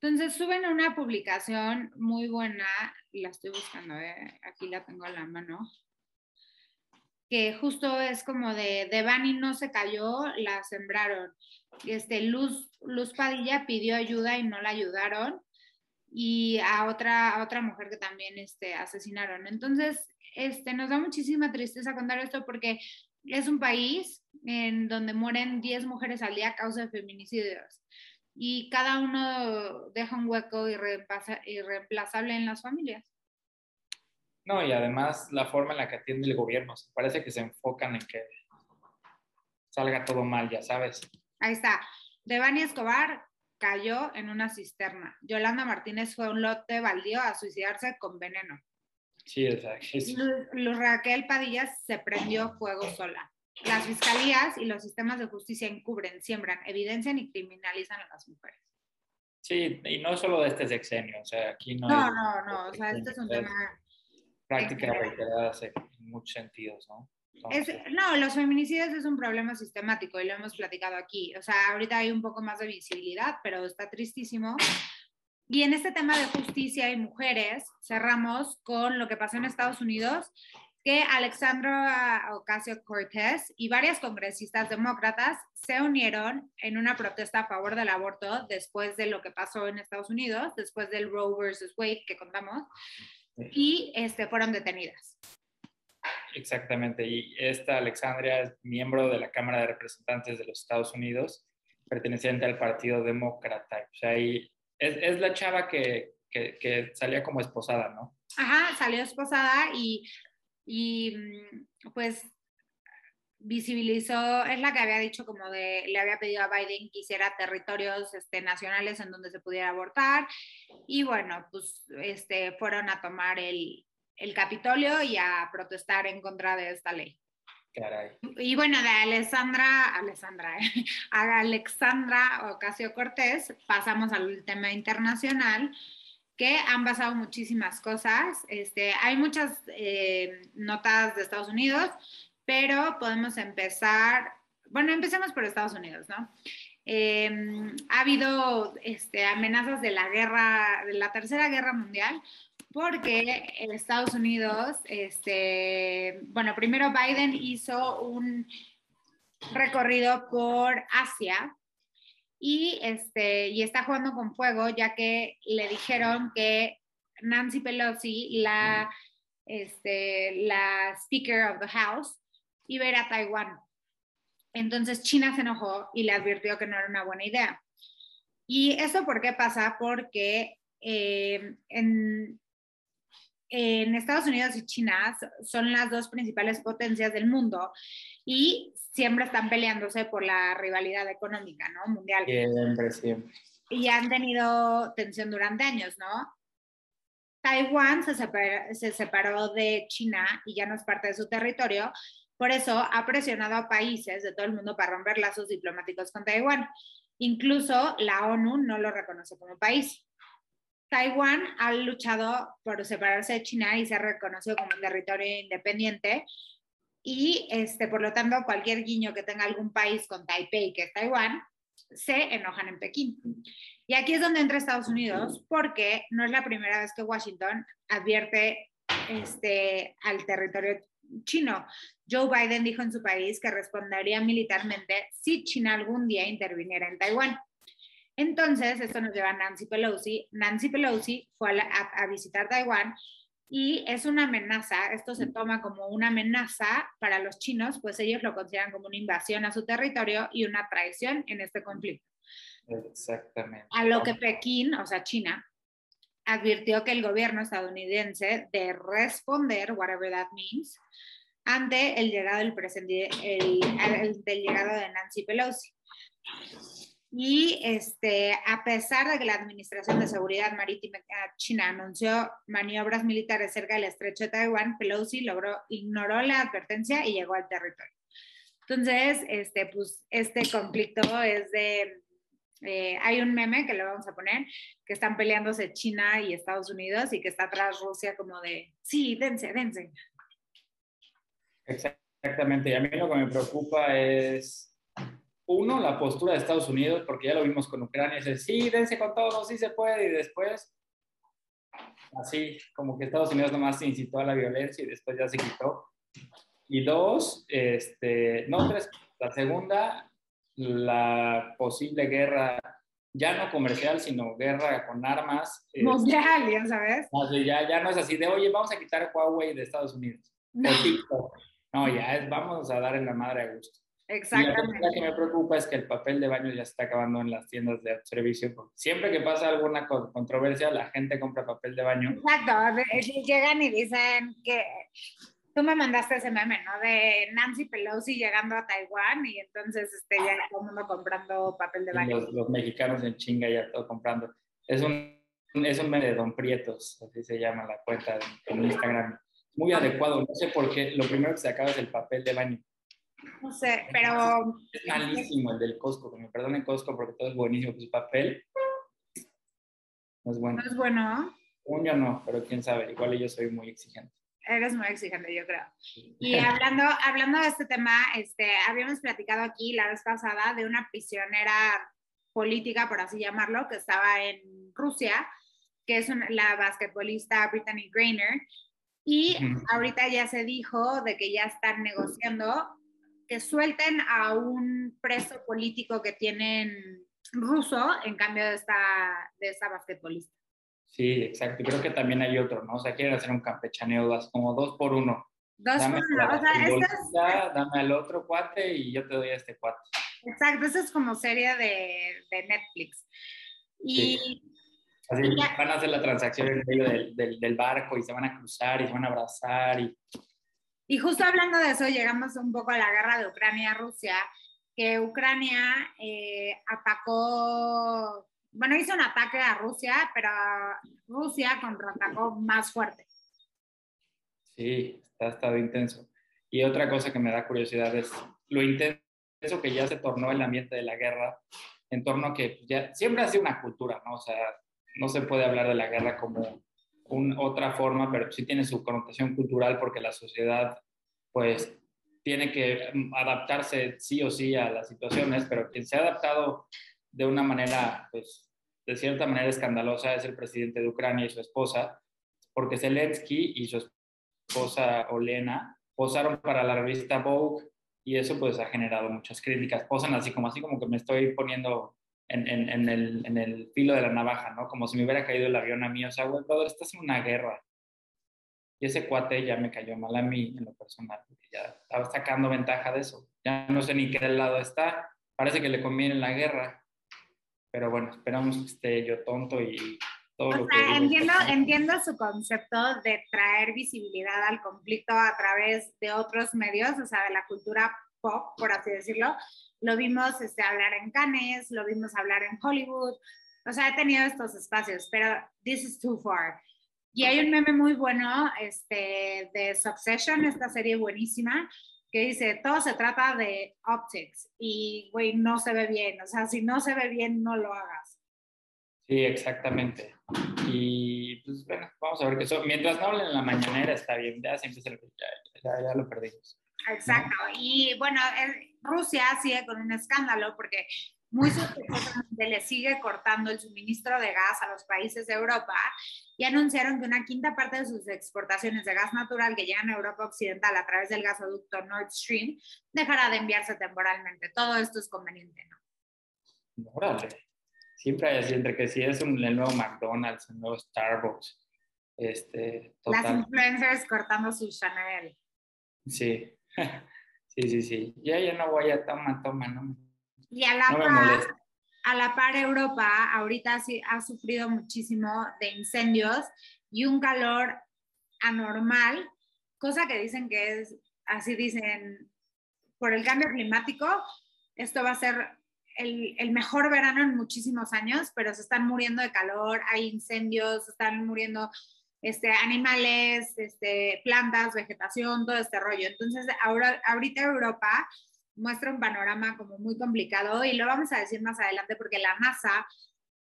Entonces suben una publicación muy buena, la estoy buscando, eh, aquí la tengo a la mano que justo es como de, de Bani no se cayó, la sembraron. Este, Luz, Luz Padilla pidió ayuda y no la ayudaron. Y a otra, a otra mujer que también este, asesinaron. Entonces, este, nos da muchísima tristeza contar esto porque es un país en donde mueren 10 mujeres al día a causa de feminicidios. Y cada uno deja un hueco irreemplazable en las familias. No, y además la forma en la que atiende el gobierno, parece que se enfocan en que salga todo mal, ya sabes. Ahí está. Devani Escobar cayó en una cisterna. Yolanda Martínez fue a un lote baldío a suicidarse con veneno. Sí, exacto. Luz Raquel Padilla se prendió fuego sola. Las fiscalías y los sistemas de justicia encubren, siembran, evidencian y criminalizan a las mujeres. Sí, y no solo de este sexenio, o sea, aquí no. No, no, no, o sea, este es un tema práctica reiterada en muchos sentidos, ¿no? no, los feminicidios es un problema sistemático y lo hemos platicado aquí. O sea, ahorita hay un poco más de visibilidad, pero está tristísimo. Y en este tema de justicia y mujeres, cerramos con lo que pasó en Estados Unidos, que Alexandra Ocasio Cortés y varias congresistas demócratas se unieron en una protesta a favor del aborto después de lo que pasó en Estados Unidos, después del Roe versus Wade que contamos y este, fueron detenidas. Exactamente, y esta Alexandria es miembro de la Cámara de Representantes de los Estados Unidos, perteneciente al Partido Demócrata. O sea, es, es, la chava que, que, que, salía como esposada, ¿no? Ajá, salió esposada y, y mm, pues visibilizó, es la que había dicho como de, le había pedido a Biden que hiciera territorios este, nacionales en donde se pudiera abortar y bueno, pues este, fueron a tomar el, el Capitolio y a protestar en contra de esta ley. Caray. Y bueno, de Alessandra, Alessandra, ¿eh? a Alexandra Ocasio Cortés, pasamos al tema internacional, que han pasado muchísimas cosas. Este, hay muchas eh, notas de Estados Unidos, pero podemos empezar, bueno, empecemos por Estados Unidos, ¿no? Em, ha habido este, amenazas de la guerra, de la tercera guerra mundial, porque Estados Unidos, este, bueno, primero Biden hizo un recorrido por Asia y, este, y está jugando con fuego, ya que le dijeron que Nancy Pelosi, la, este, la Speaker of the House, y ver a Taiwán. Entonces China se enojó y le advirtió que no era una buena idea. ¿Y eso por qué pasa? Porque eh, en, en Estados Unidos y China son las dos principales potencias del mundo y siempre están peleándose por la rivalidad económica, ¿no? Mundial. Siempre, siempre. Y han tenido tensión durante años, ¿no? Taiwán se se separó de China y ya no es parte de su territorio, por eso ha presionado a países de todo el mundo para romper lazos diplomáticos con Taiwán. Incluso la ONU no lo reconoce como país. Taiwán ha luchado por separarse de China y ser reconocido como un territorio independiente. Y este, por lo tanto, cualquier guiño que tenga algún país con Taipei, que es Taiwán, se enojan en Pekín. Y aquí es donde entra Estados Unidos, porque no es la primera vez que Washington advierte este, al territorio chino. Joe Biden dijo en su país que respondería militarmente si China algún día interviniera en Taiwán. Entonces, esto nos lleva a Nancy Pelosi. Nancy Pelosi fue a, visitar Taiwán y es una amenaza, esto se toma como una amenaza para los chinos, pues ellos lo consideran como una invasión a su territorio y una traición en este conflicto. Exactamente. A lo que Pekín, o sea, China, advirtió que el gobierno estadounidense de responder, whatever that means, ante el llegado del, el, del llegado de Nancy Pelosi. Y este, a pesar de que la Administración de Seguridad Marítima China anunció maniobras militares cerca del estrecho de Taiwán, Pelosi logró, ignoró la advertencia y llegó al territorio. Entonces, este, pues, este conflicto es de eh, hay un meme que le vamos a poner, que están peleándose China y Estados Unidos y que está atrás Rusia como de, sí, dense, dense. Exactamente, y a mí lo que me preocupa es, uno, la postura de Estados Unidos, porque ya lo vimos con Ucrania, es sí, dense con todo, sí se puede, y después, así, como que Estados Unidos nomás incitó a la violencia y después ya se quitó. Y dos, este, no tres, la segunda, la posible guerra, ya no comercial, sino guerra con armas. Mundial, ya sabes. Ya, ya no es así de, oye, vamos a quitar Huawei de Estados Unidos. No, no ya es, vamos a dar en la madre a gusto. Exactamente. lo que me preocupa es que el papel de baño ya está acabando en las tiendas de servicio. Siempre que pasa alguna controversia, la gente compra papel de baño. Exacto. Llegan y dicen que tú me mandaste ese meme, ¿no? De Nancy Pelosi llegando a Taiwán y entonces este, ya todo el mundo comprando papel de baño. Los, mexicanos en chinga ya todo comprando. Es un, es un meme de Don Prietos, así se llama la cuenta en Instagram. Muy adecuado, no sé por qué. Lo primero que se acaba es el papel de baño. No sé, pero... Es malísimo el del Costco, que me perdonen Costco porque todo es buenísimo, pues papel no es bueno. No es bueno. Un yo no, pero quién sabe, igual yo soy muy exigente eres muy exigente, yo creo. Y hablando, hablando de este tema, este, habíamos platicado aquí la vez pasada de una prisionera política, por así llamarlo, que estaba en Rusia, que es la basquetbolista Brittany Grainer. Y ahorita ya se dijo de que ya están negociando que suelten a un preso político que tienen ruso en cambio de esta, de esta basquetbolista. Sí, exacto. Y creo que también hay otro, ¿no? O sea, quieren hacer un campechaneo, como dos por uno. Dos por uno. O sea, Dame al otro cuate y yo te doy a este cuate. Exacto, esa es como serie de, de Netflix. Y. Así, van a hacer la transacción en medio del, del, del, barco y se van a cruzar y se van a abrazar. Y... y justo hablando de eso, llegamos un poco a la guerra de Ucrania-Rusia, que Ucrania eh, atacó bueno, hizo un ataque a Rusia, pero Rusia contraatacó más fuerte. Sí, ha estado intenso. Y otra cosa que me da curiosidad es lo intenso que ya se tornó el ambiente de la guerra, en torno a que ya siempre ha sido una cultura, ¿no? O sea, no se puede hablar de la guerra como un, otra forma, pero sí tiene su connotación cultural porque la sociedad, pues, tiene que adaptarse sí o sí a las situaciones, pero quien se ha adaptado de una manera, pues, de cierta manera escandalosa es el presidente de Ucrania y su esposa, porque Zelensky y su esposa Olena posaron para la revista Vogue y eso pues ha generado muchas críticas. Posan así como, así como que me estoy poniendo en, en, el, en el, filo de la navaja, ¿no? Como si me hubiera caído el avión a mí. O sea, güey, brother, estás en una guerra. Y ese cuate ya me cayó mal a mí en lo personal, porque ya estaba sacando ventaja de eso. Ya no sé ni qué lado está. Parece que le conviene la guerra. Pero bueno, esperamos que esté yo tonto y todo lo que... Entiendo, entiendo su concepto de traer visibilidad al conflicto a través de otros medios, o sea, de la cultura pop, por así decirlo. Lo vimos este, hablar en Cannes, lo vimos hablar en Hollywood, o sea, he tenido estos espacios, pero this is too far. Y hay un meme muy bueno este, de Succession, esta serie buenísima, que dice, todo se trata de optics y, güey, no se ve bien. O sea, si no se ve bien, no lo hagas. Sí, exactamente. Y pues bueno, vamos a ver que eso, mientras no hablen en la mañanera está bien, ya siempre se lo, ya, ya, lo perdimos. Exacto. Y bueno, Rusia sigue con un escándalo porque muy sospechosamente le sigue cortando el suministro de gas a los países de Europa y anunciaron que una quinta parte de sus exportaciones de gas natural que llegan a Europa Occidental a través del gasoducto Nord Stream dejará de enviarse temporalmente. Todo esto es conveniente, ¿no? Órale. Siempre hay así, entre que si es un, el nuevo McDonald's, el nuevo Starbucks. Este, Las influencers cortando su Chanel. Sí, sí, sí, sí. Ya, ya no voy a toma, toma, no y a la, par, a la par Europa ahorita sí ha sufrido muchísimo de incendios y un calor anormal, cosa que dicen que es, así dicen, por el cambio climático, esto va a ser el, el, mejor verano en muchísimos años, pero se están muriendo de calor, hay incendios, están muriendo este, animales, este, plantas, vegetación, todo este rollo. Entonces, ahora, ahorita Europa muestra un panorama como muy complicado y lo vamos a decir más adelante porque la NASA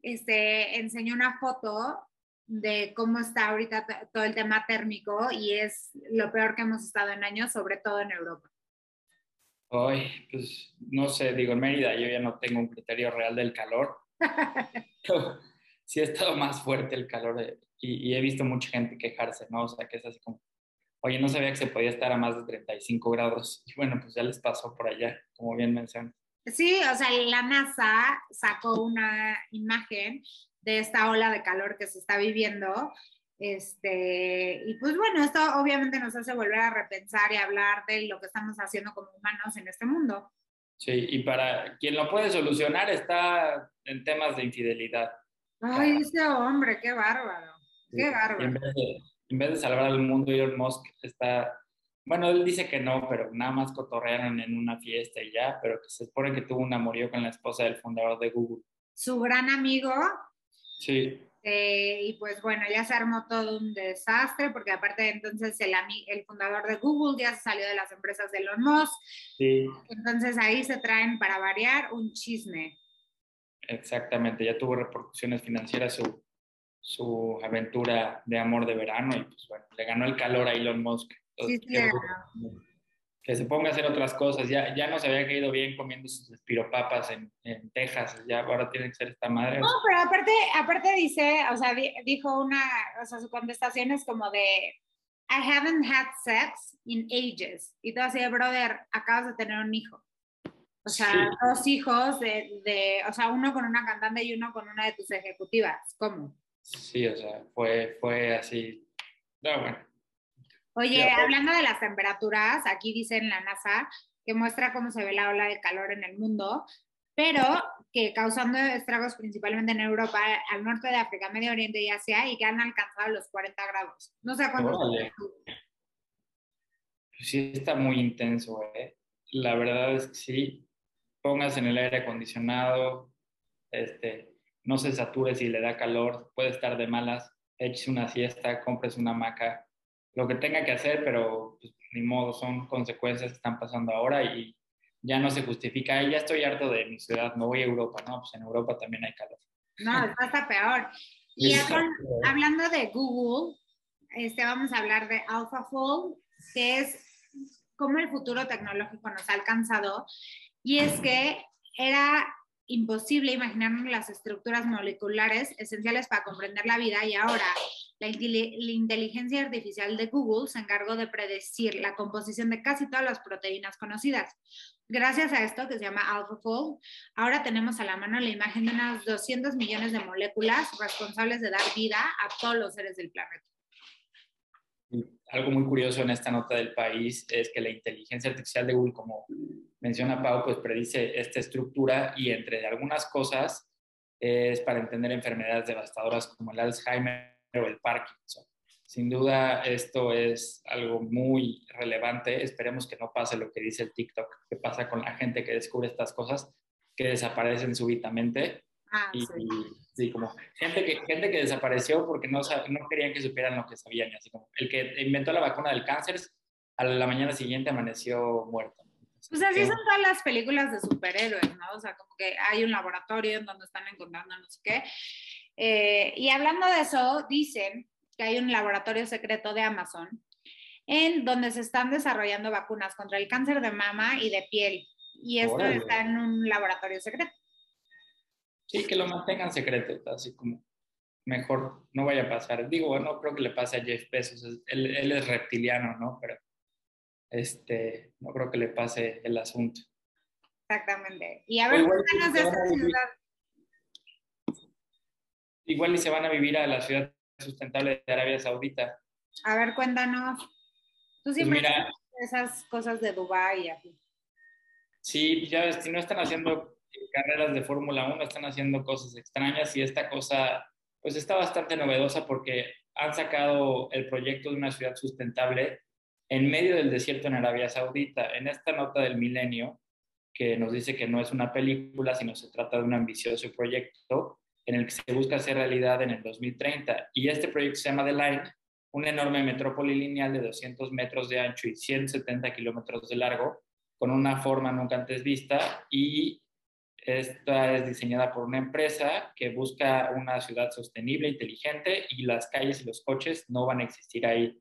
este, enseñó una foto de cómo está ahorita todo el tema térmico y es lo peor que hemos estado en años, sobre todo en Europa. Ay, pues no sé, digo, en Mérida yo ya no tengo un criterio real del calor. sí ha estado más fuerte el calor eh, y, y, he visto mucha gente quejarse, ¿no? O sea, que es así como, oye, no sabía que se podía estar a más de 35 grados. Y bueno, pues ya les pasó por allá, como bien mencionas. Sí, o sea, la NASA sacó una imagen de esta ola de calor que se está viviendo. Este, y pues bueno, esto obviamente nos hace volver a repensar y hablar de lo que estamos haciendo como humanos en este mundo. Sí, y para quien lo puede solucionar está en temas de infidelidad. Ay, ese hombre, qué bárbaro, qué bárbaro en vez de salvar al mundo, Elon Musk está, bueno, él dice que no, pero nada más cotorrearon en una fiesta y ya, pero que se supone que tuvo un amorío con la esposa del fundador de Google. Su gran amigo. Sí. Eh, y pues bueno, ya se armó todo un desastre, porque aparte entonces el, el fundador de Google ya se salió de las empresas de Elon Musk. Sí. Entonces ahí se traen para variar un chisme. Exactamente, ya tuvo repercusiones financieras su, su aventura de amor de verano y pues bueno, le ganó el calor a Elon Musk. sí, que, se ponga a hacer otras cosas. Ya, ya no se había caído bien comiendo sus espiropapas en, en Texas, ya ahora tiene que ser esta madre. No, pero aparte, aparte dice, o sea, dijo una, o sea, su contestación es como de, I haven't had sex in ages. Y todo así brother, acabas de tener un hijo. O sea, dos hijos de, de, o sea, uno con una cantante y uno con una de tus ejecutivas. ¿Cómo? Sí, o sea, fue, fue así. No, bueno. Oye, hablando de las temperaturas, aquí dice en la NASA que muestra cómo se ve la ola de calor en el mundo, pero que causando estragos principalmente en Europa, al norte de África, Medio Oriente y Asia, y que han alcanzado los 40 grados. No sé cuánto. Sí, está muy intenso, ¿eh? La verdad es que sí. Pongas en el aire acondicionado, este, no se sature si le da calor, puede estar de malas, eches una siesta, compres una hamaca, lo que tenga que hacer, pero pues, ni modo, son consecuencias que están pasando ahora y ya no se justifica. ya estoy harto de mi ciudad, me voy a Europa, ¿no? Pues en Europa también hay calor. No, está hasta peor. Y hablando de Google, este, vamos a hablar de AlphaFold, que es cómo el futuro tecnológico nos ha alcanzado. Y es que era imposible imaginarnos las estructuras moleculares esenciales para comprender la vida y ahora la, inteligencia artificial de Google se encargó de predecir la composición de casi todas las proteínas conocidas. Gracias a esto que se llama AlphaFold, ahora tenemos a la mano la imagen de unas 200 millones de moléculas responsables de dar vida a todos los seres del planeta. Algo muy curioso en esta nota del país es que la inteligencia artificial de Google, como menciona Pau, pues predice esta estructura y entre algunas cosas es para entender enfermedades devastadoras como el Alzheimer o el Parkinson. Sin duda, esto es algo muy relevante. Esperemos que no pase lo que dice el TikTok, que pasa con la gente que descubre estas cosas, que desaparecen súbitamente. Ah, y, sí. como gente que, gente que desapareció porque no, no querían que supieran lo que sabían. Así como el que inventó la vacuna del cáncer, a la mañana siguiente amaneció muerto. Pues así son todas las películas de superhéroes, ¿no? O sea, como que hay un laboratorio en donde están encontrando no sé qué. Eh, y hablando de eso, dicen que hay un laboratorio secreto de Amazon en donde se están desarrollando vacunas contra el cáncer de mama y de piel. Y esto está en un laboratorio secreto. Sí, que lo mantengan secreto, así como mejor no vaya a pasar. Digo, no creo que le pase a Jeff Bezos, él, él es reptiliano, ¿no? Pero este, no creo que le pase el asunto. Exactamente. Y a ver, cuéntanos de esta ciudad. Igual y se van a vivir a la ciudad sustentable de Arabia Saudita. A ver, cuéntanos. Tú pues siempre mira, esas cosas de Dubái y así. Sí, ya si no están haciendo carreras de Fórmula 1, están haciendo cosas extrañas y esta cosa, pues está bastante novedosa porque han sacado el proyecto de una ciudad sustentable en medio del desierto en Arabia Saudita. En esta nota del milenio, que nos dice que no es una película, sino se trata de un ambicioso proyecto, en el que se busca hacer realidad en el 2030. Y este proyecto se llama The Line, una enorme metrópoli lineal de 200 metros de ancho y 170 kilómetros de largo, con una forma nunca antes vista. Y esta es diseñada por una empresa que busca una ciudad sostenible, inteligente, y las calles y los coches no van a existir ahí.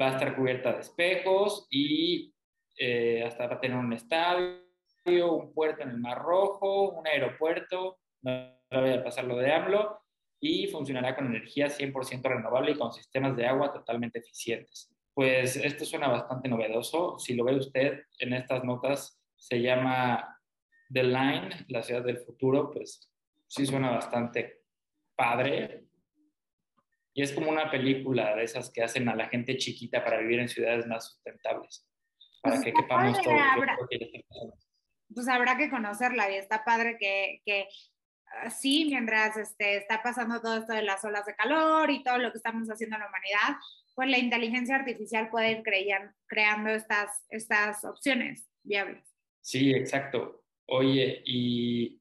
Va a estar cubierta de espejos y eh, hasta va a tener un estadio, un puerto en el Mar Rojo, un aeropuerto, no voy a pasar lo de AMLO, y funcionará con energía 100% renovable y con sistemas de agua totalmente eficientes. Pues esto suena bastante novedoso. Si lo ve usted en estas notas, se llama The Line, la ciudad del futuro, pues sí suena bastante padre. Y es como una película de esas que hacen a la gente chiquita para vivir en ciudades más sustentables, para pues que quepamos todos. Pues habrá que conocerla y está padre que, que sí, mientras este, está pasando todo esto de las olas de calor y todo lo que estamos haciendo en la humanidad, pues la inteligencia artificial puede ir creando estas, estas opciones viables. Sí, exacto. Oye, y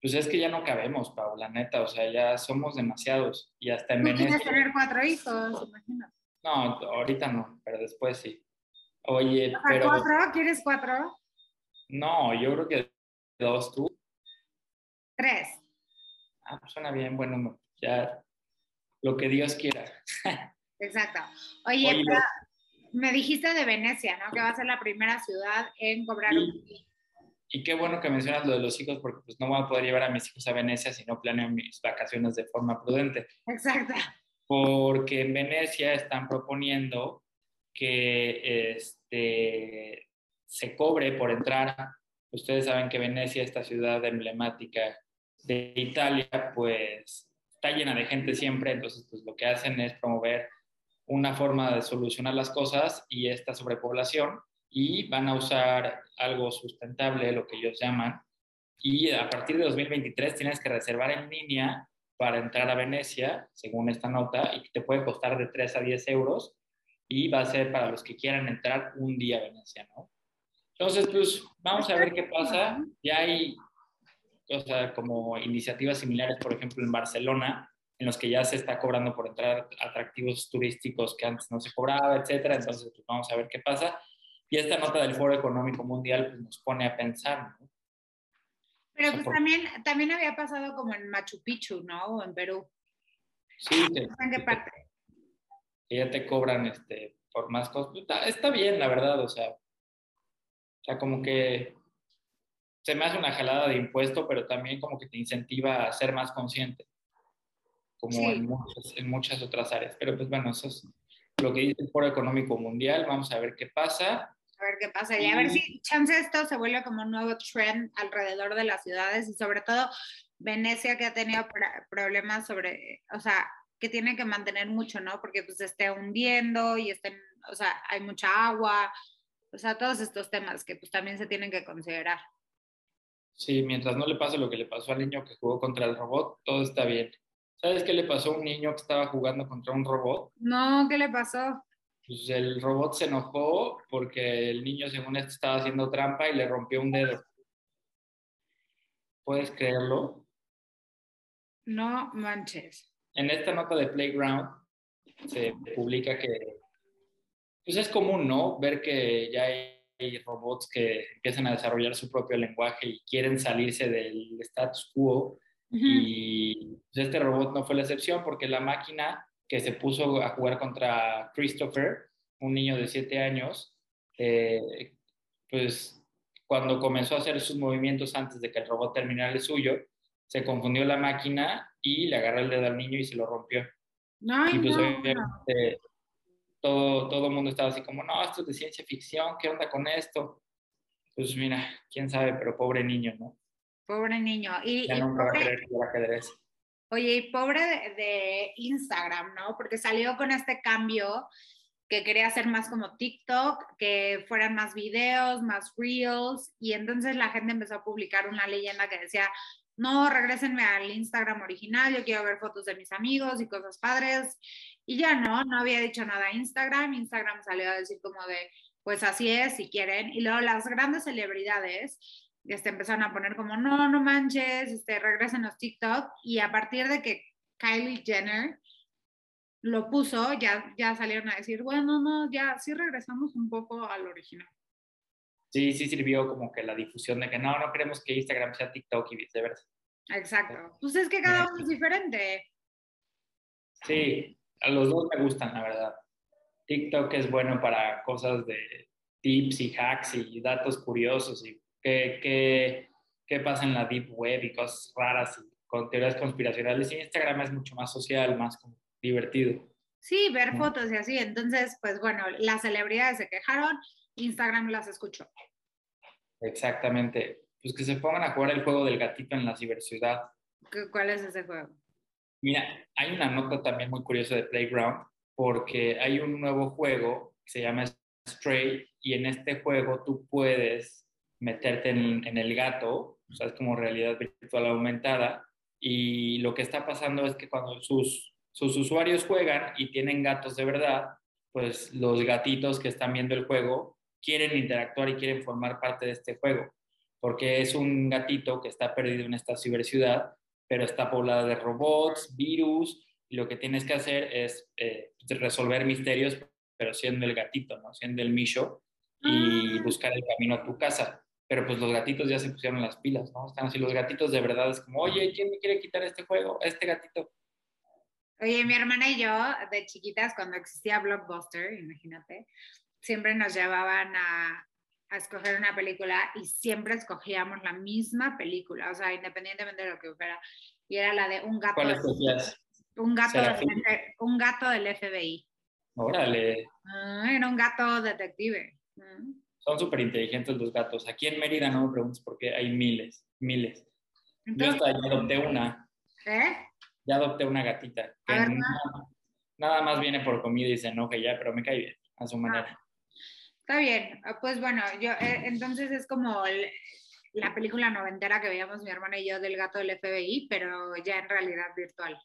pues es que ya no cabemos, Paula, neta, o sea, ya somos demasiados y hasta en Venecia... quieres tener cuatro hijos, imagino. No, ahorita no, pero después sí. Oye, pero... ¿Cuatro? ¿Quieres cuatro? No, yo creo que dos tú. Tres. Ah, pues suena bien, bueno, ya lo que Dios quiera. Exacto. Oye, me dijiste de Venecia, ¿no? Que va a ser la primera ciudad en cobrar un... Y qué bueno que mencionas lo de los hijos, porque pues no voy a poder llevar a mis hijos a Venecia si no planeo mis vacaciones de forma prudente. Exacto. Porque en Venecia están proponiendo que este, se cobre por entrar. Ustedes saben que Venecia, esta ciudad emblemática de Italia, pues está llena de gente siempre, entonces pues lo que hacen es promover una forma de solucionar las cosas y esta sobrepoblación y van a usar algo sustentable, lo que ellos llaman, y a partir de 2023 tienes que reservar en línea para entrar a Venecia, según esta nota, y te puede costar de 3 a 10 euros y va a ser para los que quieran entrar un día a Venecia, ¿no? Entonces, pues vamos a ver qué pasa. Ya hay o sea, como iniciativas similares, por ejemplo, en Barcelona, en los que ya se está cobrando por entrar atractivos turísticos que antes no se cobraba, etcétera. Entonces, pues vamos a ver qué pasa. Y esta nota del Foro Económico Mundial pues, nos pone a pensar, ¿no? Pero pues también, también había pasado como en Machu Picchu, ¿no? O en Perú. Sí. ¿En qué parte? Que ya te cobran este, por más cosas. Está, está bien, la verdad, o sea. O sea, como que se me hace una jalada de impuesto, pero también como que te incentiva a ser más consciente, como en, muchas, otras áreas. Pero pues bueno, eso es lo que dice el Foro Económico Mundial. Vamos a ver qué pasa. A ver qué pasa y a ver si chance esto se vuelve como un nuevo trend alrededor de las ciudades y sobre todo Venecia que ha tenido problemas sobre, o sea, que tiene que mantener mucho, ¿no? Porque pues esté hundiendo y estén, o sea, hay mucha agua, o sea, todos estos temas que pues también se tienen que considerar. Sí, mientras no le pase lo que le pasó al niño que jugó contra el robot, todo está bien. ¿Sabes qué le pasó a un niño que estaba jugando contra un robot? No, ¿qué le pasó? Pues el robot se enojó porque el niño, según esto, estaba haciendo trampa y le rompió un dedo. ¿Puedes creerlo? No manches. En esta nota de Playground se publica que pues es común, ¿no? Ver que ya hay robots que empiezan a desarrollar su propio lenguaje y quieren salirse del status quo. Y pues, este robot no fue la excepción porque la máquina que se puso a jugar contra Christopher, un niño de 7 años, eh, pues cuando comenzó a hacer sus movimientos antes de que el robot terminara el suyo, se confundió la máquina y le agarró el dedo al niño y se lo rompió. y pues todo, todo el mundo estaba así como, no, esto es de ciencia ficción, ¿qué onda con esto? Pues mira, quién sabe, pero pobre niño, ¿no? Pobre niño. Y, ya nunca va a querer jugar ajedrez. Oye, y pobre de, Instagram, ¿no? Porque salió con este cambio que quería hacer más como TikTok, que fueran más videos, más reels, y entonces la gente empezó a publicar una leyenda que decía, no, regresenme al Instagram original, yo quiero ver fotos de mis amigos y cosas padres, y ya no, no había dicho nada a Instagram, Instagram salió a decir como de, pues así es, si quieren, y luego las grandes celebridades este, empezaron a poner como, no, no manches, este, regresen los TikTok, y a partir de que Kylie Jenner lo puso, ya, ya salieron a decir, bueno, no, ya sí regresamos un poco al original. Sí, sí sirvió como que la difusión de que no, no queremos que Instagram sea TikTok y viceversa. Exacto. Pues es que cada uno es diferente. Sí, a los dos me gustan, la verdad. TikTok es bueno para cosas de tips y hacks y datos curiosos y qué, qué, pasa en la deep web y cosas raras y con teorías conspiracionales. Y Instagram es mucho más social, más divertido. Sí, ver fotos y así. Entonces, pues bueno, las celebridades se quejaron, Instagram las escuchó. Exactamente. Pues que se pongan a jugar el juego del gatito en la ciberciudad. ¿Cuál es ese juego? Mira, hay una nota también muy curiosa de Playground porque hay un nuevo juego que se llama Stray y en este juego tú puedes meterte en, el gato, o sea, es como realidad virtual aumentada y lo que está pasando es que cuando sus, sus usuarios juegan y tienen gatos de verdad, pues los gatitos que están viendo el juego quieren interactuar y quieren formar parte de este juego, porque es un gatito que está perdido en esta ciberciudad pero está poblada de robots, virus, y lo que tienes que hacer es eh, resolver misterios, pero siendo el gatito, ¿no? Siendo el Misho, y ah. buscar el camino a tu casa. Pero pues los gatitos ya se pusieron las pilas, ¿no? Están así los gatitos de verdad, es como, oye, ¿quién me quiere quitar este juego? Este gatito. Oye, mi hermana y yo, de chiquitas, cuando existía Blockbuster, imagínate, siempre nos llevaban a, a escoger una película y siempre escogíamos la misma película, o sea, independientemente de lo que fuera. Y era la de un gato. ¿Cuál Un gato, del, un gato del FBI. Órale. Ah, era un gato detective. Mm. Son súper inteligentes los gatos. Aquí en Mérida no me preguntes por qué hay miles, miles. Yo hasta ya adopté una. ¿Eh? Ya adopté una gatita. nada, más viene por comida y se enoja ya, pero me cae bien, a su manera. Ah. Está bien, ah, pues bueno, yo eh, entonces es como la película noventera que veíamos mi hermana y yo del gato del FBI, pero ya en realidad virtual.